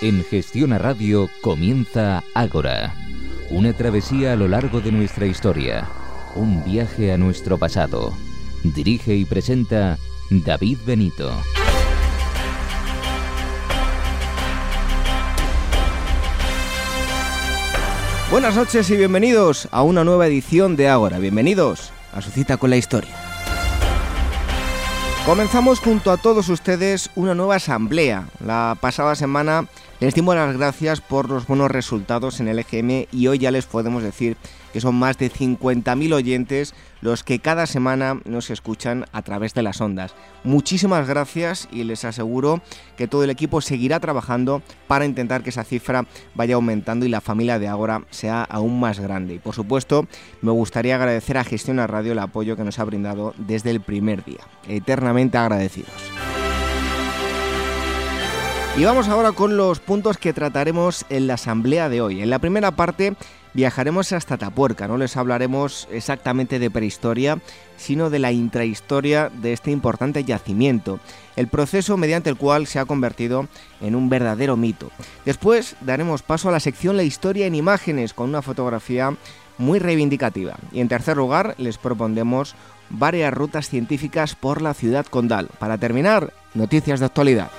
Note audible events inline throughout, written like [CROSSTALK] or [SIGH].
En Gestión a Radio comienza Ágora, una travesía a lo largo de nuestra historia, un viaje a nuestro pasado. Dirige y presenta David Benito. Buenas noches y bienvenidos a una nueva edición de Ágora. Bienvenidos a su cita con la historia. Comenzamos junto a todos ustedes una nueva asamblea. La pasada semana les dimos las gracias por los buenos resultados en el EGM y hoy ya les podemos decir que son más de 50.000 oyentes los que cada semana nos escuchan a través de las ondas. Muchísimas gracias y les aseguro que todo el equipo seguirá trabajando para intentar que esa cifra vaya aumentando y la familia de Agora sea aún más grande. Y por supuesto, me gustaría agradecer a Gestión a Radio el apoyo que nos ha brindado desde el primer día. Eternamente agradecidos. Y vamos ahora con los puntos que trataremos en la asamblea de hoy. En la primera parte viajaremos hasta Tapuerca, no les hablaremos exactamente de prehistoria, sino de la intrahistoria de este importante yacimiento, el proceso mediante el cual se ha convertido en un verdadero mito. Después daremos paso a la sección La historia en imágenes con una fotografía muy reivindicativa. Y en tercer lugar les propondremos varias rutas científicas por la ciudad condal. Para terminar, noticias de actualidad.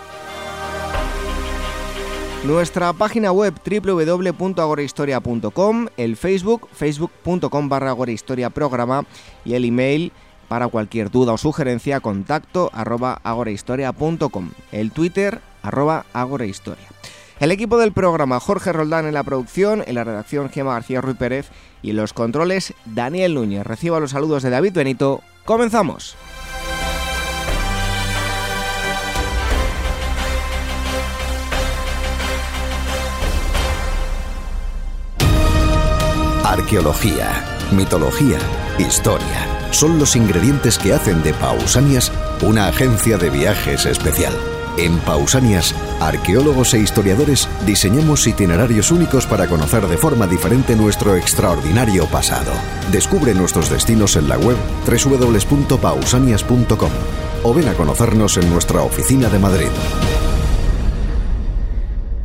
Nuestra página web www.agorahistoria.com, el Facebook facebook.com barra agorahistoria programa y el email para cualquier duda o sugerencia contacto arroba agorahistoria.com, el Twitter arroba agorahistoria. El equipo del programa Jorge Roldán en la producción, en la redacción Gema García Ruiz Pérez y en los controles Daniel Núñez. Reciba los saludos de David Benito. ¡Comenzamos! Arqueología, mitología, historia. Son los ingredientes que hacen de Pausanias una agencia de viajes especial. En Pausanias, arqueólogos e historiadores diseñamos itinerarios únicos para conocer de forma diferente nuestro extraordinario pasado. Descubre nuestros destinos en la web www.pausanias.com o ven a conocernos en nuestra oficina de Madrid.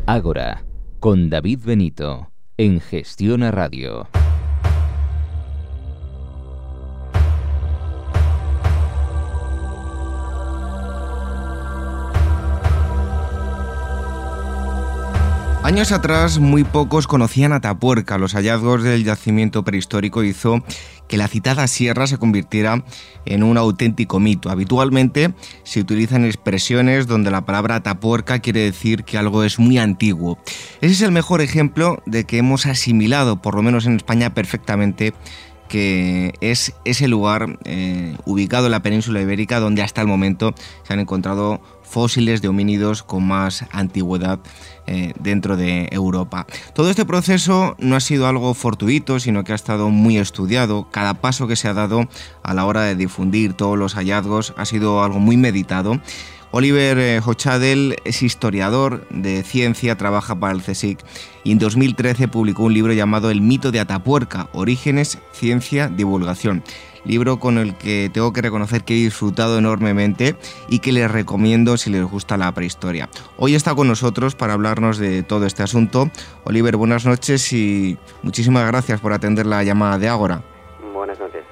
Ágora, con David Benito en Gestiona Radio. Años atrás, muy pocos conocían Atapuerca. Los hallazgos del yacimiento prehistórico hizo que la citada sierra se convirtiera en un auténtico mito. Habitualmente se utilizan expresiones donde la palabra Atapuerca quiere decir que algo es muy antiguo. Ese es el mejor ejemplo de que hemos asimilado, por lo menos en España, perfectamente que es ese lugar eh, ubicado en la península ibérica donde hasta el momento se han encontrado fósiles de homínidos con más antigüedad eh, dentro de Europa. Todo este proceso no ha sido algo fortuito, sino que ha estado muy estudiado. Cada paso que se ha dado a la hora de difundir todos los hallazgos ha sido algo muy meditado. Oliver eh, Hochadel es historiador de ciencia, trabaja para el CSIC y en 2013 publicó un libro llamado El mito de Atapuerca, Orígenes, Ciencia, Divulgación libro con el que tengo que reconocer que he disfrutado enormemente y que les recomiendo si les gusta la prehistoria. Hoy está con nosotros para hablarnos de todo este asunto. Oliver, buenas noches y muchísimas gracias por atender la llamada de Ágora. Buenas noches.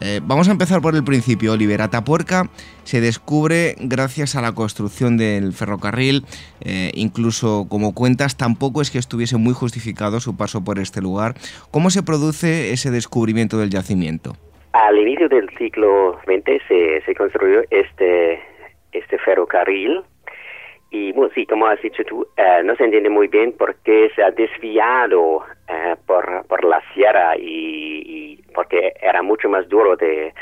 Eh, vamos a empezar por el principio, Oliver. Atapuerca se descubre gracias a la construcción del ferrocarril. Eh, incluso, como cuentas, tampoco es que estuviese muy justificado su paso por este lugar. ¿Cómo se produce ese descubrimiento del yacimiento? Al inicio del siglo XX se, se construyó este, este ferrocarril y bueno, sí, como has dicho tú, eh, no se entiende muy bien por qué se ha desviado eh, por, por la sierra y, porque era mucho más duro de,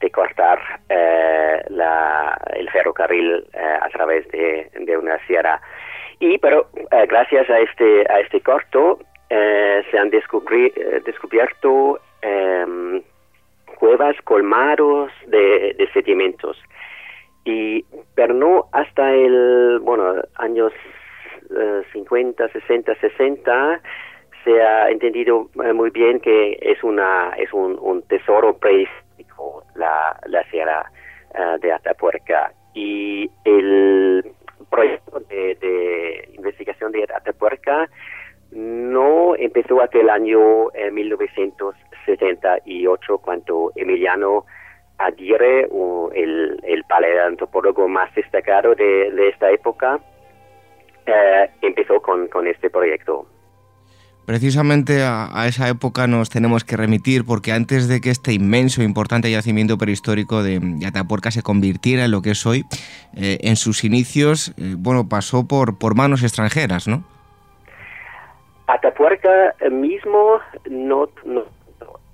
de cortar eh, la, el ferrocarril a través de, de, una sierra. Y pero gracias a este a este corto se han descubierto em, cuevas, colmaros de, de sedimentos. Y, pero no hasta el, bueno, años eh, 50, 60, 60, se ha entendido eh, muy bien que es, una, es un, tesoro prehistórico la, la sierra eh, de Atapuerca. Y el proyecto de, de investigación de Atapuerca no empezó hasta el año eh, 1900 1978 cuando Emiliano Aguirre, el, el paleoantropólogo más destacado de, esta época, empezó con, con este proyecto. Precisamente a, esa época nos tenemos que remitir porque antes de que este inmenso, e importante yacimiento prehistórico de, Atapuerca se convirtiera en lo que es hoy, eh, en sus inicios, eh, bueno, pasó por, por manos extranjeras, ¿no? Atapuerca mismo no,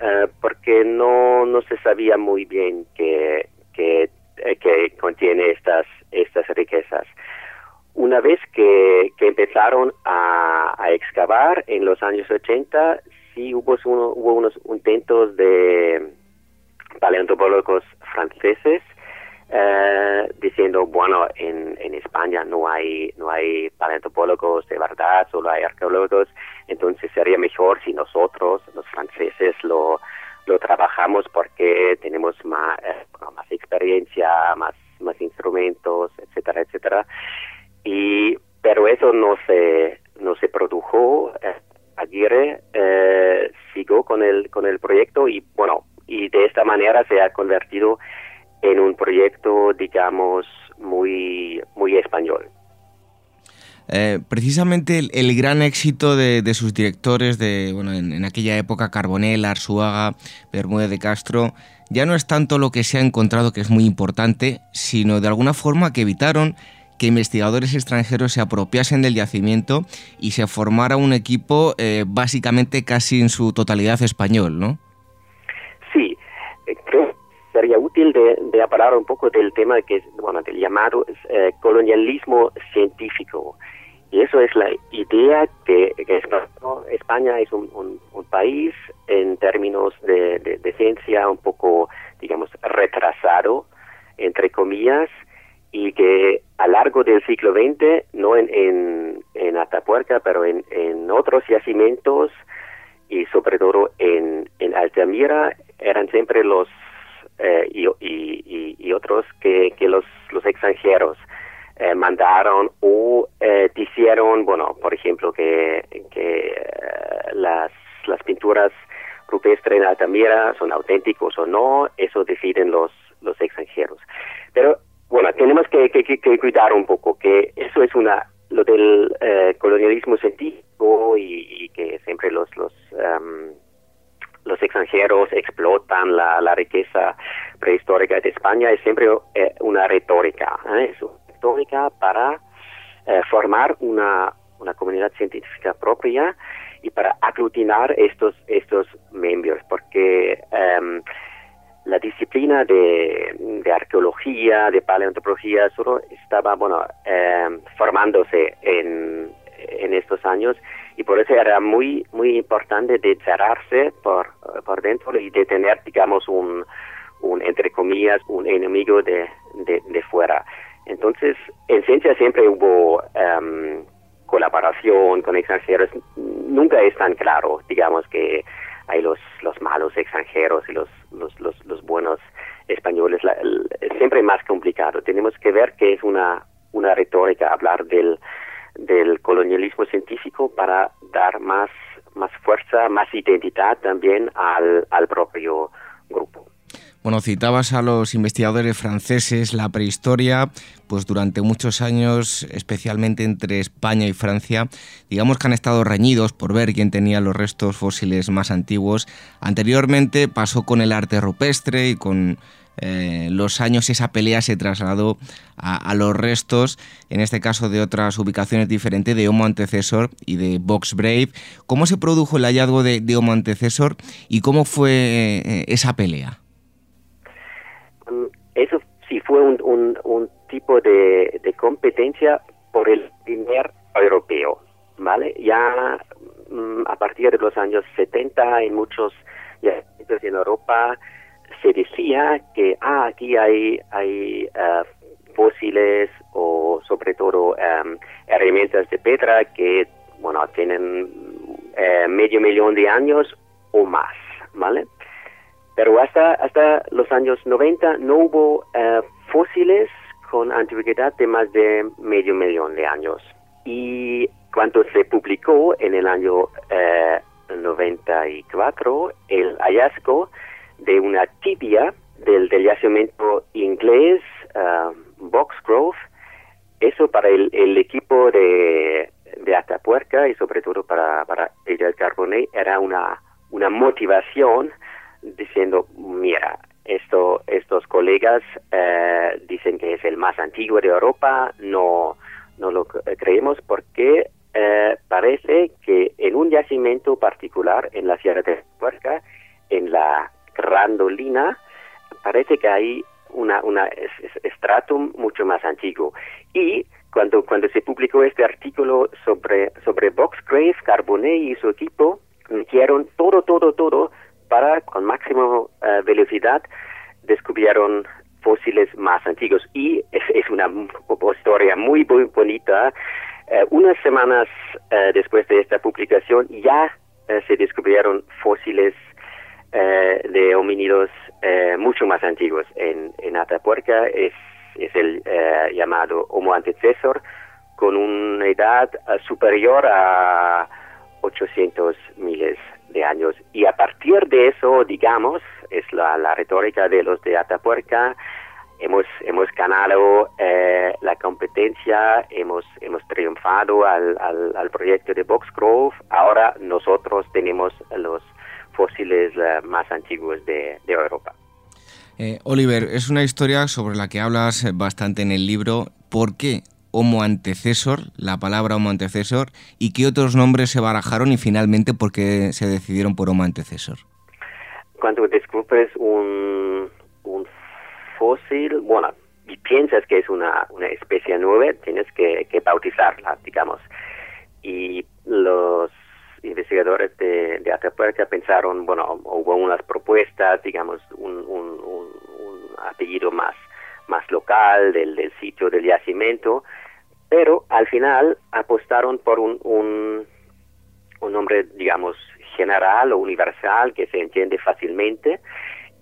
eh, porque no, no se sabía muy bien que, que, que contiene estas, estas riquezas. Una vez que, empezaron a, excavar en los años 80, sí hubo, hubo unos intentos de paleontólogos franceses eh, diciendo, bueno, en, en España no hay, no hay paleontólogos de verdad, solo hay arqueólogos, entonces sería mejor si nosotros, los franceses, lo, lo trabajamos porque tenemos más, eh, más experiencia, más, más instrumentos, etcétera, etcétera y pero eso no se no se produjo eh, Aguirre eh, siguió con el con el proyecto y bueno y de esta manera se ha convertido un proyecto digamos muy muy español eh, precisamente el, gran éxito de, sus directores de bueno en, aquella época Carbonell, Arzuaga, Bermúdez de Castro ya no es tanto lo que se ha encontrado que es muy importante, sino de alguna forma que evitaron que investigadores extranjeros se apropiasen del yacimiento y se formara un equipo eh, básicamente casi en su totalidad español, ¿no? Sí, eh, creo sería útil de, de, hablar un poco del tema que bueno, del llamado eh, colonialismo científico. Y eso es la idea que, España es un, país en términos de, ciencia un poco, digamos, retrasado, entre comillas, y que a largo del siglo XX, no en, en, en Atapuerca, pero en, en, otros yacimientos y sobre todo en, en Altamira, eran siempre los eh, y, y, y, otros que, que los, los extranjeros eh, mandaron o eh, bueno, por ejemplo, que, que eh, las, las pinturas rupestres en Altamira son auténticos o no, eso deciden los, los extranjeros. Pero bueno, tenemos que, cuidar un poco que eso es una lo del eh, colonialismo científico y, que siempre los los em, los extranjeros explotan la, la, riqueza prehistórica de España es siempre eh, una retórica, ¿eh? es una retórica para formar una, una comunidad científica propia y para aglutinar estos estos miembros, porque em, la disciplina de, arqueología, de paleontología, solo estaba, bueno, eh, formándose en, en estos años y por eso era muy, muy importante de cerrarse por, por dentro y de tener, digamos, un, un entre comillas, un enemigo de, de, fuera. Entonces, en ciencia siempre hubo em, colaboración con extranjeros. Nunca es tan claro, digamos, que hay los, los malos extranjeros y los, los, los, los buenos españoles. es siempre más complicado. Tenemos que ver que es una, una retórica hablar del, del colonialismo científico para dar más, más fuerza, más identidad también al, al propio grupo. Bueno, citabas a los investigadores franceses, la prehistoria, pues durante muchos años, especialmente entre España y Francia, digamos que han estado reñidos por ver quién tenía los restos fósiles más antiguos. Anteriormente pasó con el arte rupestre y con eh, los años esa pelea se trasladó a, los restos, en este caso de otras ubicaciones diferentes, de Homo antecesor y de Box Brave. ¿Cómo se produjo el hallazgo de, Homo antecesor y cómo fue eh, esa pelea? Eso sí fue un, un, tipo de, de, competencia por el primer europeo, ¿vale? Ya mm, a partir de los años 70 en muchos ya, en Europa se decía que ah, aquí hay, uh, fósiles o sobre todo um, herramientas de piedra que bueno tienen uh, medio millón de años o más, ¿vale? Pero hasta, hasta los años 90 no hubo eh, fósiles con antigüedad de más de medio millón de años. Y cuando se publicó en el año 94 el hallazgo de una tibia del, del yacimiento inglés uh, Boxgrove. Eso para el, el equipo de, de Atapuerca y sobre todo para, para el Carbonet era una, una motivación diciendo, mira, esto, estos colegas eh, dicen que es el más antiguo de Europa, no, no lo creemos porque eh, parece que en un yacimiento particular en la Sierra de Puerca, en la Grandolina, parece que hay una, una estratum mucho más antiguo. Y cuando, cuando se publicó este artículo sobre, sobre Boxgrave, Carbonet y su equipo, metieron todo, todo, todo para, con máxima eh, velocidad, descubrieron fósiles más antiguos. Y es, una historia muy, muy bonita. Eh, unas semanas eh, después de esta publicación ya se descubrieron fósiles de homínidos mucho más antiguos. En, en Atapuerca es, es el llamado Homo antecesor con una edad superior a 800 miles de años. Y a partir de eso, digamos, es la, la retórica de los de Atapuerca, hemos, hemos ganado eh, la competencia, hemos, hemos triunfado al, al, proyecto de Boxgrove, ahora nosotros tenemos los fósiles más antiguos de, de Europa. Eh, Oliver, es una historia sobre la que hablas bastante en el libro. ¿Por qué Homo antecesor, la palabra Homo antecesor, y qué otros nombres se barajaron y finalmente por qué se decidieron por Homo antecesor. Cuando descubres un, un fósil, bueno, y piensas que es una, una especie nueva, tienes que, bautizarla, digamos. Y los investigadores de, de Atapuerca pensaron, bueno, hubo unas propuestas, digamos, un, un, un, apellido más, más local del, del sitio del yacimiento, pero al final apostaron por un, un, nombre, digamos, general o universal que se entiende fácilmente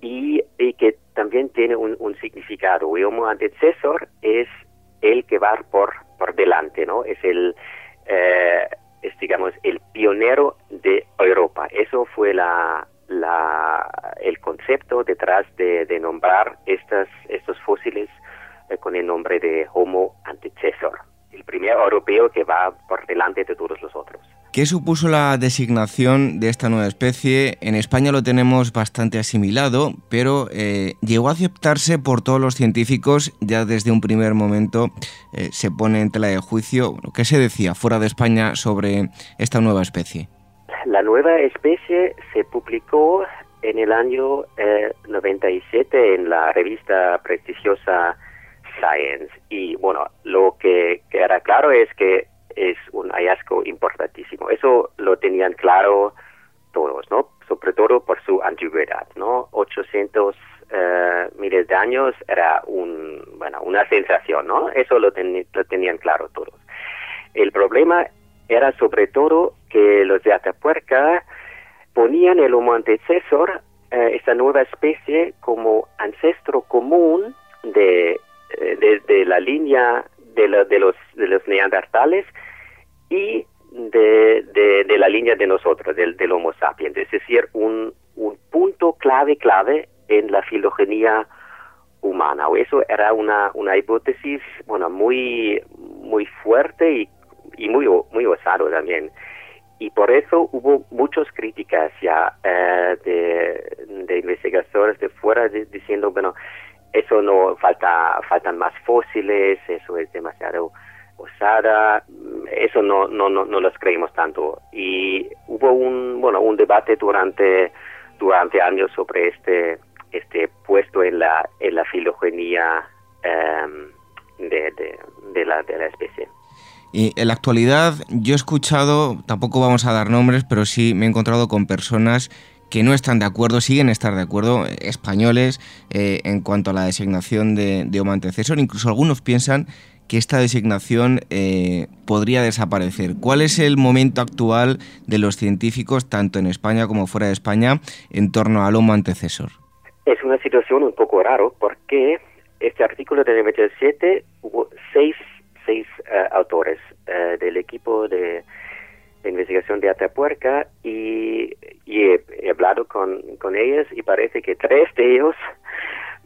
y, que también tiene un, significado. Y Homo antecesor es el que va por, por delante, ¿no? Es el, eh, es, digamos, el pionero de Europa. Eso fue la, la, el concepto detrás de, nombrar estas, estos fósiles eh, con el nombre de Homo antecesor el primer europeo que va por delante de todos los otros. ¿Qué supuso la designación de esta nueva especie? En España lo tenemos bastante asimilado, pero eh, llegó a aceptarse por todos los científicos, ya desde un primer momento eh, se pone en tela de juicio. ¿Qué se decía fuera de España sobre esta nueva especie? La nueva especie se publicó en el año 97 eh, en la revista prestigiosa Science. Y bueno, lo que queda claro es que es un hallazgo importantísimo. Eso lo tenían claro todos, ¿no? Sobre todo por su antigüedad, ¿no? 800 eh, miles de años era un, bueno, una sensación, ¿no? Eso lo, lo tenían claro todos. El problema era sobre todo que los de Atapuerca ponían el Homo antecesor, eh, esta nueva especie, como ancestro común de desde eh, la línea de, de, los, de los neandertales y de, de, la línea de nosotros, del, del Homo sapiens, es decir, un, un punto clave, clave en la filogenia humana. Eso era una, una hipótesis, bueno, muy, muy fuerte y, y muy, muy osado también. Y por eso hubo muchas críticas ya eh, de, de investigadores de fuera diciendo, bueno, eso no falta faltan más fósiles eso es demasiado osada eso no no no no los creemos tanto y hubo un bueno un debate durante durante años sobre este este puesto en la en la filogenia em, de, de, la de la especie y en la actualidad yo he escuchado, tampoco vamos a dar nombres, pero sí me he encontrado con personas que no están de acuerdo, siguen estar de acuerdo, españoles, eh, en cuanto a la designación de, de Homo antecesor. Incluso algunos piensan esta designación eh, podría desaparecer. ¿Cuál es el momento actual de los científicos, tanto en España como fuera de España, en torno al Homo antecesor? Es una situación un poco raro porque este artículo de 97 hubo seis, seis autores del equipo de, investigación de Atapuerca y hablado con, con ellos y parece que tres de ellos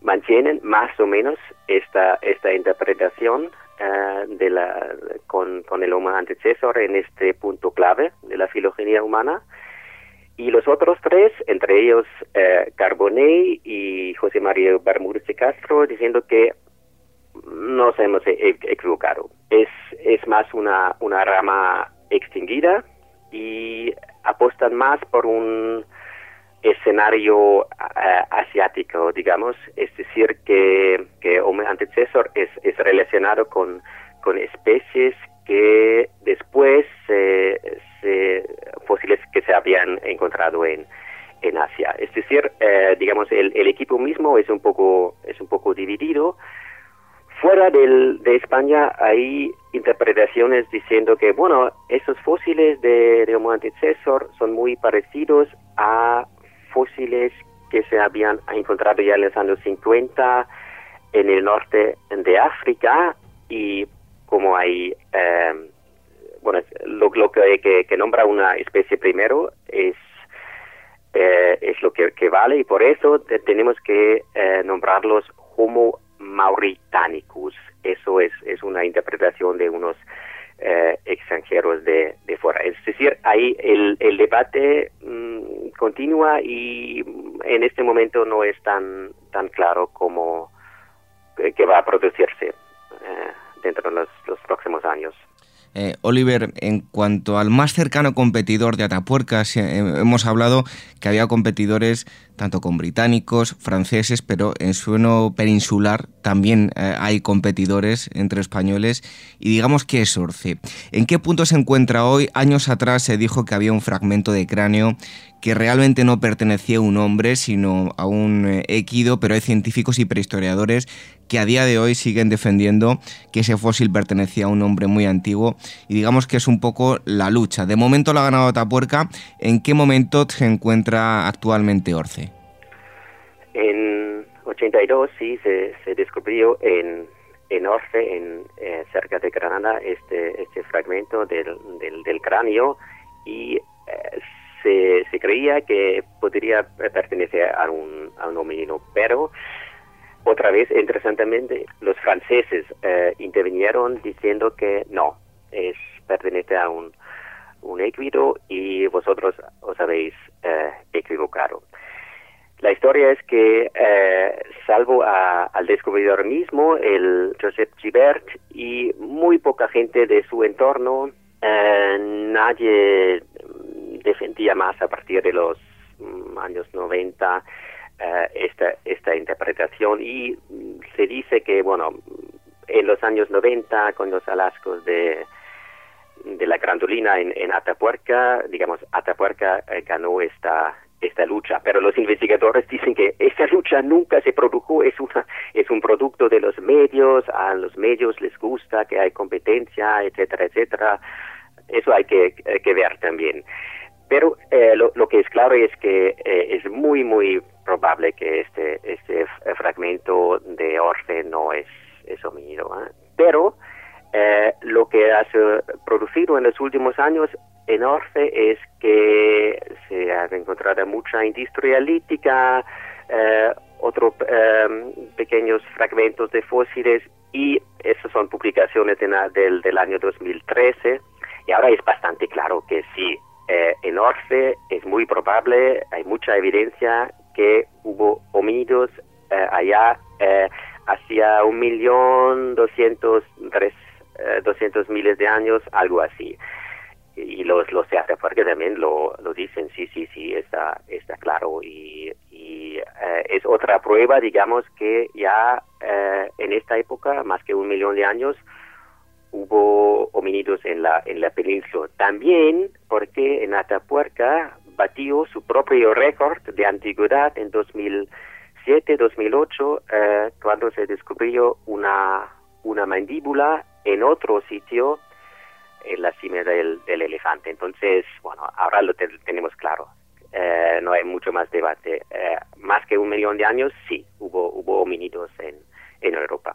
mantienen más o menos esta, esta interpretación de la, con, el Homo antecesor en este punto clave de la filogenia humana. Y los otros tres, entre ellos eh, Carbonell y José María Bermúdez de Castro, diciendo que nos hemos e-, e-, equivocado. Es, es más una, una rama extinguida y apostan más por un escenario eh, asiático, digamos, es decir, que, que Homo antecesor es, es relacionado con, con especies que después se, fósiles que se habían encontrado en, en Asia. Es decir, eh, digamos, el, el, equipo mismo es un poco, es un poco dividido. Fuera del, de España hay interpretaciones diciendo que, bueno, esos fósiles de, de Homo antecesor son muy parecidos a fósiles que se habían encontrado ya en los años 50 en el norte de África y como hay, eh, bueno, lo, que, que, nombra una especie primero es, eh, es lo que, vale y por eso tenemos que eh, nombrarlos Homo mauritanicus. Eso es, es una interpretación de unos extranjeros de, de, fuera. Es decir, ahí el, el debate mm, continúa y en este momento no es tan, tan claro como que va a producirse dentro de los, próximos años. Eh, Oliver, en cuanto al más cercano competidor de Atapuerca, eh, hemos hablado que había competidores tanto con británicos, franceses, pero en sueno peninsular también eh, hay competidores entre españoles. Y digamos que es Orce. ¿En qué punto se encuentra hoy? Años atrás se dijo que había un fragmento de cráneo que realmente no pertenecía a un hombre, sino a un equido, pero hay científicos y prehistoriadores que a día de hoy siguen defendiendo que ese fósil pertenecía a un hombre muy antiguo y digamos que es un poco la lucha. De momento lo ha ganado Tapuerca. ¿En qué momento se encuentra actualmente Orce? En 82 sí se, descubrió en, Orce, en, eh, cerca de Granada, este, este fragmento del, del, cráneo y eh, se, se, creía que podría pertenecer a un, a un homínido, pero otra vez, interesantemente, los franceses eh, intervinieron diciendo que no, es pertenece a un, un equido y vosotros os habéis eh, equivocado. La historia es que, eh, salvo al descubridor mismo, el Joseph Gibert, y muy poca gente de su entorno, nadie defendía más a partir de los mm, años 90 eh, esta, esta interpretación y se dice que, bueno, en los años 90, con los alascos de, de la grandolina en, Atapuerca, digamos, Atapuerca eh, ganó esta esta lucha, pero los investigadores dicen que esta lucha nunca se produjo, es una es un producto de los medios, a los medios les gusta que hay competencia, etcétera, etcétera. Eso hay que, que ver también. Pero eh, lo, lo, que es claro es que eh, es muy, muy probable que este, este fragmento de Orfe no es, es homínido. ¿eh? Pero eh, lo que ha producido en los últimos años en Orfe es que se ha encontrado mucha industria lítica, eh, otros pequeños fragmentos de fósiles y esas son publicaciones del, del año 2013 y ahora es bastante claro que sí, eh, en Orfe es muy probable, hay mucha evidencia que hubo homínidos eh, allá eh, hacia un millón doscientos tres doscientos miles de años, algo así. Y los, los de porque también lo, lo dicen, sí, sí, sí, está, está claro. Y, y es otra prueba, digamos, que ya en esta época, más que un millón de años, hubo homínidos en la, en la península. También porque en Atapuerca batió su propio récord de antigüedad en 2007-2008 eh, cuando se descubrió una, una mandíbula en otro sitio en la cima del, elefante. Entonces, bueno, ahora lo tenemos claro. Eh, no hay mucho más debate. Eh, más que un millón de años, sí, hubo, hubo homínidos en, en Europa.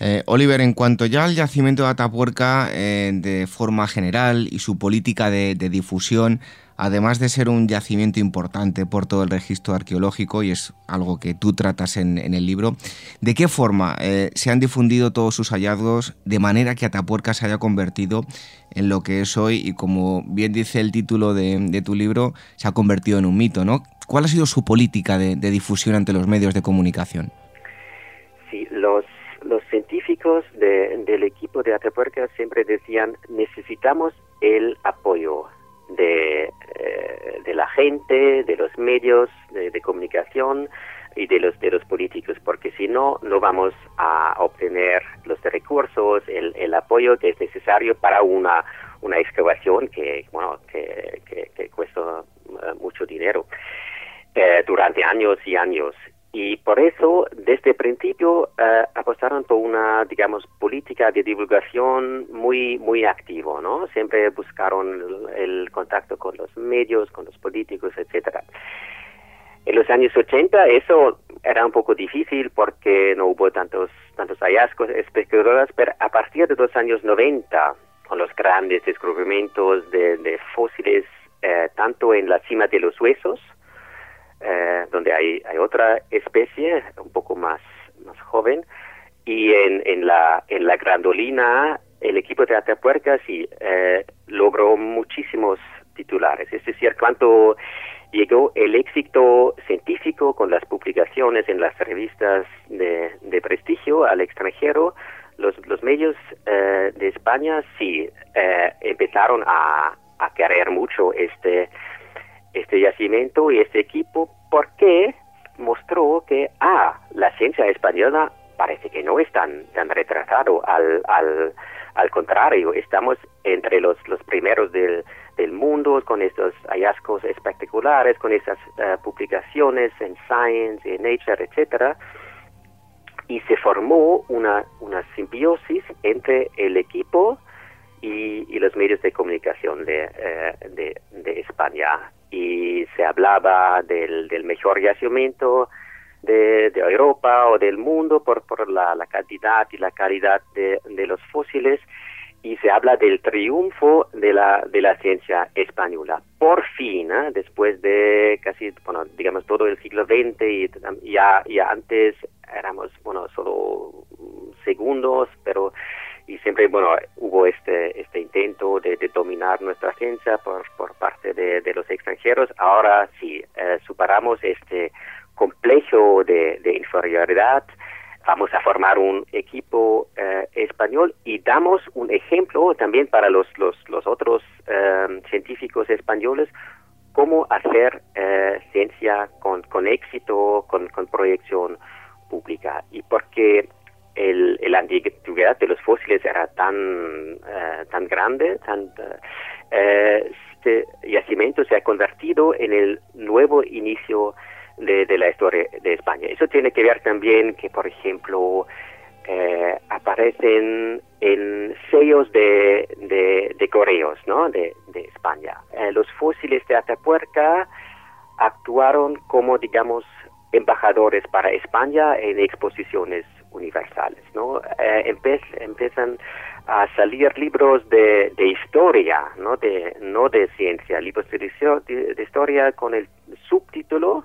Eh, Oliver, en cuanto ya al yacimiento de Atapuerca eh, de forma general y su política de, difusión, además de ser un yacimiento importante por todo el registro arqueológico, y es algo que tú tratas en, el libro, ¿de qué forma eh, se han difundido todos sus hallazgos de manera que Atapuerca se haya convertido en lo que es hoy y como bien dice el título de, tu libro, se ha convertido en un mito, ¿no? ¿Cuál ha sido su política de, difusión ante los medios de comunicación? Sí, los, los científicos del equipo de Atapuerca siempre decían necesitamos el apoyo de, eh, de la gente, de los medios de, comunicación y de los de los políticos, porque si no, no vamos a obtener los recursos, el, el apoyo que es necesario para una, una excavación que, bueno, que, que, cuesta eh, mucho dinero eh, durante años y años. Y por eso, desde el principio, eh, apostaron por una, digamos, política de divulgación muy, muy activo, ¿no? Siempre buscaron el, contacto con los medios, con los políticos, etcétera. En los años 80 eso era un poco difícil porque no hubo tantos, tantos hallazgos espectaculares, pero a partir de los años 90, con los grandes descubrimientos de, fósiles, eh, tanto en la cima de los huesos, eh, donde hay, hay otra especie un poco más, más joven, y en, en, la, en la Grandolina el equipo de Atapuerca sí eh, logró muchísimos titulares, es decir, cuánto llegó el éxito científico con las publicaciones en las revistas de, de prestigio al extranjero, los, los medios eh, de España sí empezaron a, a querer mucho este este yacimiento y este equipo porque mostró que, ah, la ciencia española parece que no es tan, tan retrasado, al, al, al contrario, estamos entre los, los primeros del, del mundo con estos hallazgos espectaculares, con esas eh, publicaciones en Science, en Nature, etcétera, y se formó una, una simbiosis entre el equipo y, y los medios de comunicación de, eh, de, de España y se hablaba del, del mejor yacimiento de, Europa o del mundo por, por la, la cantidad y la calidad de, de, los fósiles y se habla del triunfo de la, de la ciencia española. Por fin, ¿eh? después de casi, bueno, digamos, todo el siglo XX y ya, ya antes éramos, bueno, solo segundos, pero y siempre bueno hubo este este intento de, dominar nuestra ciencia por, por parte de, los extranjeros. Ahora sí eh, superamos este complejo de, inferioridad. Vamos a formar un equipo eh, español y damos un ejemplo también para los los, los otros eh, científicos españoles cómo hacer ciencia con, con éxito con, con proyección pública. Y porque el, el antigüedad de los fósiles era tan, eh, tan grande, tan, eh, este yacimiento se ha convertido en el nuevo inicio de, la historia de España. Eso tiene que ver también que, por ejemplo, eh, aparecen en sellos de, de, de correos ¿no? de España. los fósiles de Atapuerca actuaron como, digamos, embajadores para España en exposiciones universales, ¿no? Eh, empiezan a salir libros de, de, historia, ¿no? De, no de ciencia, libros de, historia con el subtítulo,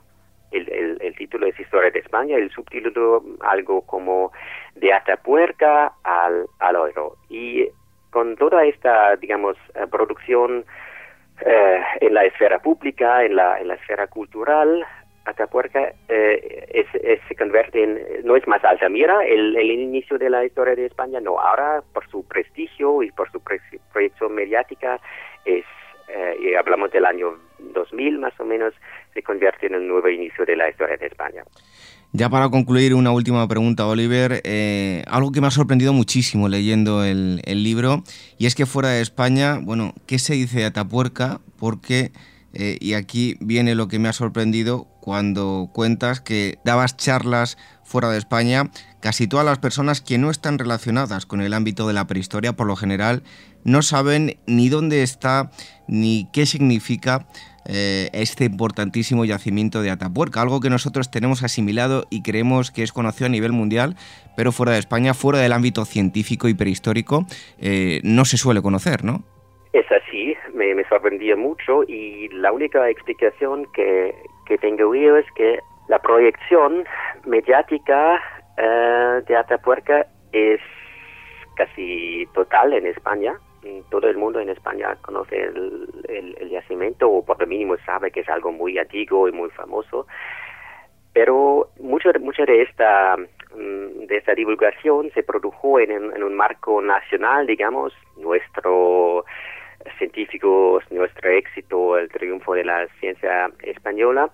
el, el, título es Historia de España, el subtítulo algo como de Atapuerca al, al oro. Y con toda esta, digamos, eh, producción eh, en la esfera pública, en la, en la esfera cultural, Atapuerca eh, se convierte en, no es más Altamira, el, el inicio de la historia de España, no, ahora por su prestigio y por su proyección mediática, es, eh, y hablamos del año 2000 más o menos, se convierte en el nuevo inicio de la historia de España. Ya para concluir, una última pregunta, Oliver. Eh, algo que me ha sorprendido muchísimo leyendo el, el libro, y es que fuera de España, bueno, ¿qué se dice de Atapuerca? Porque eh, y aquí viene lo que me ha sorprendido cuando cuentas que dabas charlas fuera de España. Casi todas las personas que no están relacionadas con el ámbito de la prehistoria, por lo general, no saben ni dónde está ni qué significa eh, este importantísimo yacimiento de Atapuerca, algo que nosotros tenemos asimilado y creemos que es conocido a nivel mundial, pero fuera de España, fuera del ámbito científico y prehistórico, eh, no se suele conocer, ¿no? Es así, me, me sorprendía mucho y la única explicación que, que tengo yo es que la proyección mediática eh, de Atapuerca es casi total en España. Todo el mundo en España conoce el, el, yacimiento o por lo mínimo sabe que es algo muy antiguo y muy famoso. Pero mucho, mucha de esta mm, de esta divulgación se produjo en, en un marco nacional, digamos, nuestro científicos, nuestro éxito, el triunfo de la ciencia española,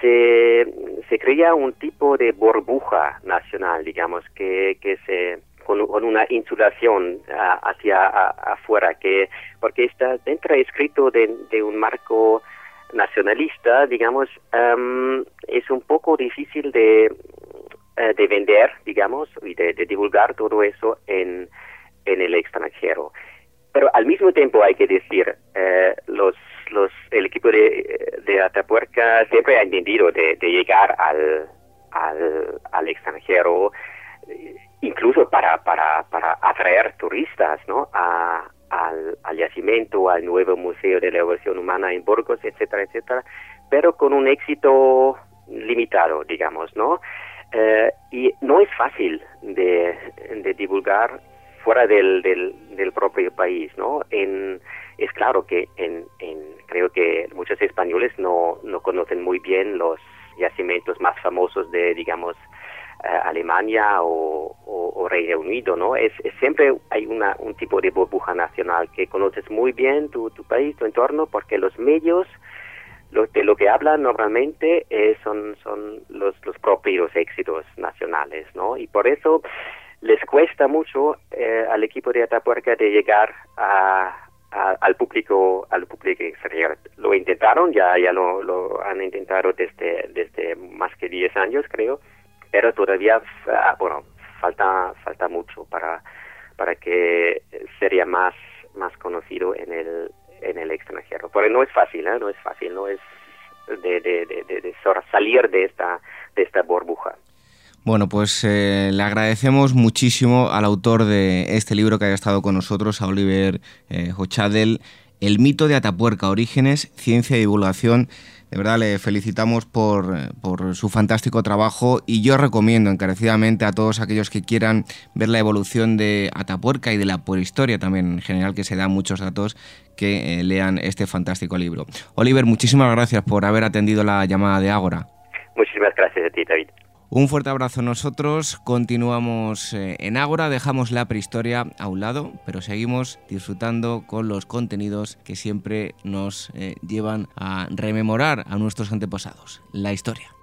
se, se crea un tipo de burbuja nacional, digamos, que, que se con, una insulación hacia afuera, que porque está dentro escrito de, un marco nacionalista, digamos, em, es un poco difícil de, eh, de vender, digamos, y de, de divulgar todo eso en, en el extranjero. Pero al mismo tiempo hay que decir, eh, los, los, el equipo de, de Atapuerca siempre ha entendido de, de llegar al, al, al extranjero, incluso para, para, para atraer turistas ¿no? a, al, al yacimiento, al nuevo Museo de la Evolución Humana en Burgos, etcétera, etcétera, pero con un éxito limitado, digamos, ¿no? Eh, y no es fácil de, de divulgar fuera del, del, propio país, ¿no? En, es claro que en, en, creo que muchos españoles no, no conocen muy bien los yacimientos más famosos de, digamos, eh, Alemania o, Reino Unido, ¿no? Es, siempre hay una, un tipo de burbuja nacional que conoces muy bien tu, tu país, tu entorno, porque los medios lo, de lo que hablan normalmente eh, son, son los, los propios éxitos nacionales, ¿no? Y por eso les cuesta mucho eh, al equipo de Atapuerca de llegar a, al público al público exterior. Lo intentaron, ya ya lo, lo han intentado desde desde más que 10 años, creo, pero todavía ah, bueno, falta falta mucho para para que sería más más conocido en el en el extranjero. Porque no es fácil, ¿eh? no es fácil, no es de, de, de, de salir de esta de esta burbuja. Bueno, pues eh, le agradecemos muchísimo al autor de este libro que haya estado con nosotros, a Oliver eh, Hochadel, El mito de Atapuerca, Orígenes, Ciencia y Divulgación. De verdad le felicitamos por, por, su fantástico trabajo y yo recomiendo encarecidamente a todos aquellos que quieran ver la evolución de Atapuerca y de la prehistoria también en general, que se dan muchos datos, que eh, lean este fantástico libro. Oliver, muchísimas gracias por haber atendido la llamada de Ágora. Muchísimas gracias a ti, David. Un fuerte abrazo nosotros, continuamos eh, en Ágora, dejamos la prehistoria a un lado, pero seguimos disfrutando con los contenidos que siempre nos eh, llevan a rememorar a nuestros antepasados, la historia.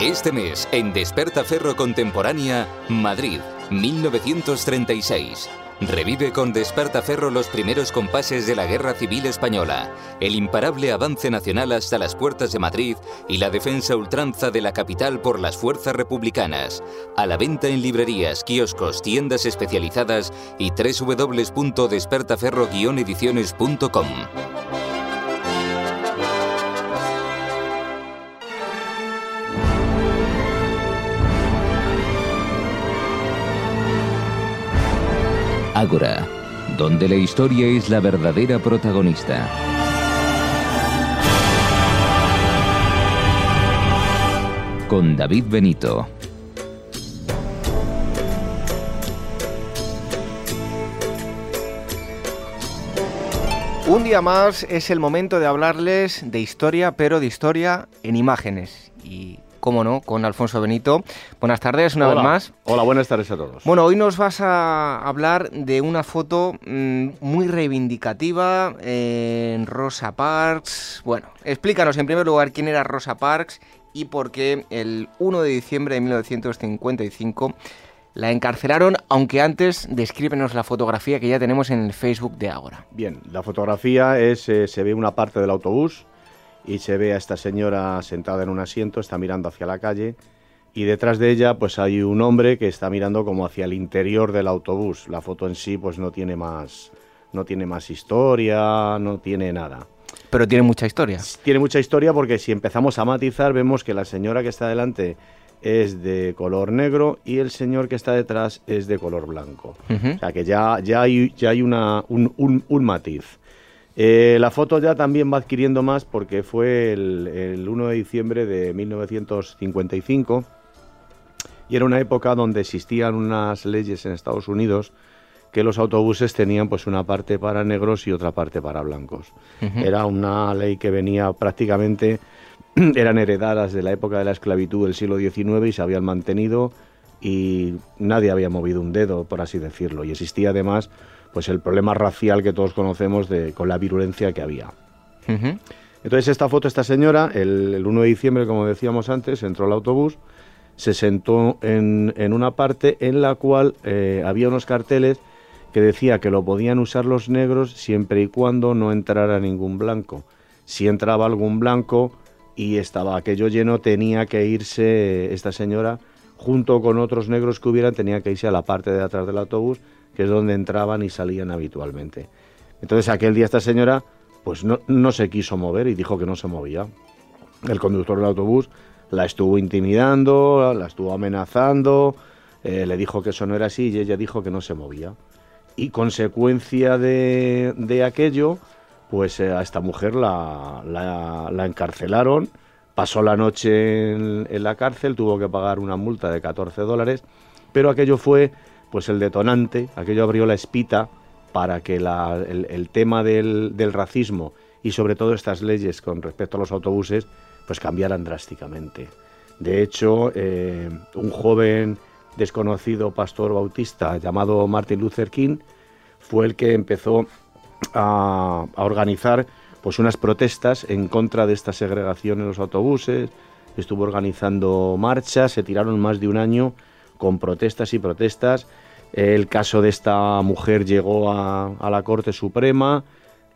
Este mes, en Desperta Ferro Contemporánea, Madrid, 1936. Revive con Despertaferro los primeros compases de la Guerra Civil Española, el imparable avance nacional hasta las puertas de Madrid y la defensa ultranza de la capital por las fuerzas republicanas. A la venta en librerías, kioscos, tiendas especializadas y www.despertaferro-ediciones.com. Donde la historia es la verdadera protagonista. Con David Benito. Un día más es el momento de hablarles de historia, pero de historia en imágenes. Y cómo no, con Alfonso Benito. Buenas tardes, una vez más. Hola, buenas tardes a todos. Bueno, hoy nos vas a hablar de una foto mm, muy reivindicativa en Rosa Parks. Bueno, explícanos en primer lugar quién era Rosa Parks y por qué el 1 de diciembre de 1955 la encarcelaron, aunque antes descríbenos la fotografía que ya tenemos en el Facebook de ahora. Bien, la fotografía es, eh, se ve una parte del autobús y se ve a esta señora sentada en un asiento, está mirando hacia la calle y detrás de ella pues hay un hombre que está mirando como hacia el interior del autobús. La foto en sí pues no tiene más, no tiene más historia, no tiene nada. Pero tiene mucha historia. Tiene mucha historia porque si empezamos a matizar vemos que la señora que está delante es de color negro y el señor que está detrás es de color blanco. O sea que ya, ya hay, ya hay una, un, matiz. Eh, la foto ya también va adquiriendo más porque fue el, el 1 de diciembre de 1955 y era una época donde existían unas leyes en Estados Unidos que los autobuses tenían pues una parte para negros y otra parte para blancos. Era una ley que venía prácticamente, [CLEARS THROAT] eran heredadas de la época de la esclavitud del siglo XIX y se habían mantenido y nadie había movido un dedo, por así decirlo. Y existía además pues el problema racial que todos conocemos de, con la virulencia que había. Entonces esta foto, esta señora, el, 1 de diciembre, como decíamos antes, entró al autobús, se sentó en, una parte en la cual eh, había unos carteles que decía que lo podían usar los negros siempre y cuando no entrara ningún blanco. Si entraba algún blanco y estaba aquello lleno, tenía que irse esta señora junto con otros negros que hubieran, tenía que irse a la parte de atrás del autobús, que es donde entraban y salían habitualmente. Entonces aquel día esta señora pues no, no se quiso mover y dijo que no se movía. El conductor del autobús la estuvo intimidando, la estuvo amenazando, eh, le dijo que eso no era así y ella dijo que no se movía y consecuencia de, aquello, pues eh, a esta mujer la, la, encarcelaron, pasó la noche en, la cárcel, tuvo que pagar una multa de 14 dólares, pero aquello fue pues el detonante, aquello abrió la espita para que el, tema del, racismo y sobre todo estas leyes con respecto a los autobuses pues cambiaran drásticamente. De hecho, eh, un joven desconocido pastor bautista llamado Martin Luther King fue el que empezó a, organizar pues unas protestas en contra de esta segregación en los autobuses, estuvo organizando marchas, se tiraron más de un año con protestas y protestas. El caso de esta mujer llegó a, la Corte Suprema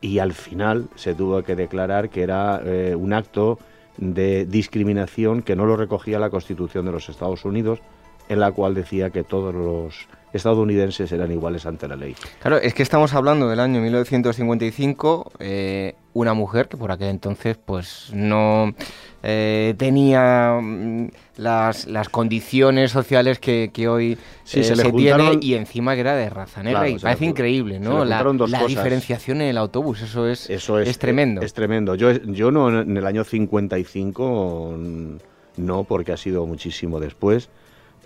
y al final se tuvo que declarar que era eh, un acto de discriminación que no lo recogía la Constitución de los Estados Unidos, en la cual decía que todos los estadounidenses eran iguales ante la ley. Claro, es que estamos hablando del año 1955, eh, una mujer que por aquel entonces pues no eh, tenía mm, las, las, condiciones sociales que, hoy se, eh, le tiene y encima que era de raza negra y parece increíble, ¿no? La, diferenciación en el autobús, eso es, eso es, tremendo. Es, tremendo. Yo, yo no en el año 55 no, porque ha sido muchísimo después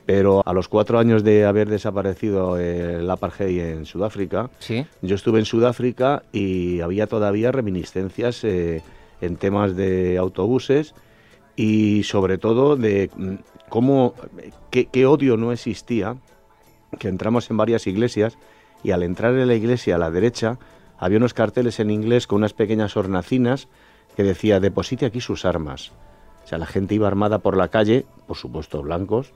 pero a los cuatro años de haber desaparecido el apartheid en Sudáfrica, yo estuve en Sudáfrica y había todavía reminiscencias eh, en temas de autobuses y sobre todo de mm, cómo, qué, odio no existía, que entramos en varias iglesias y al entrar en la iglesia a la derecha había unos carteles en inglés con unas pequeñas hornacinas que decía deposite aquí sus armas. O sea, la gente iba armada por la calle, por supuesto blancos,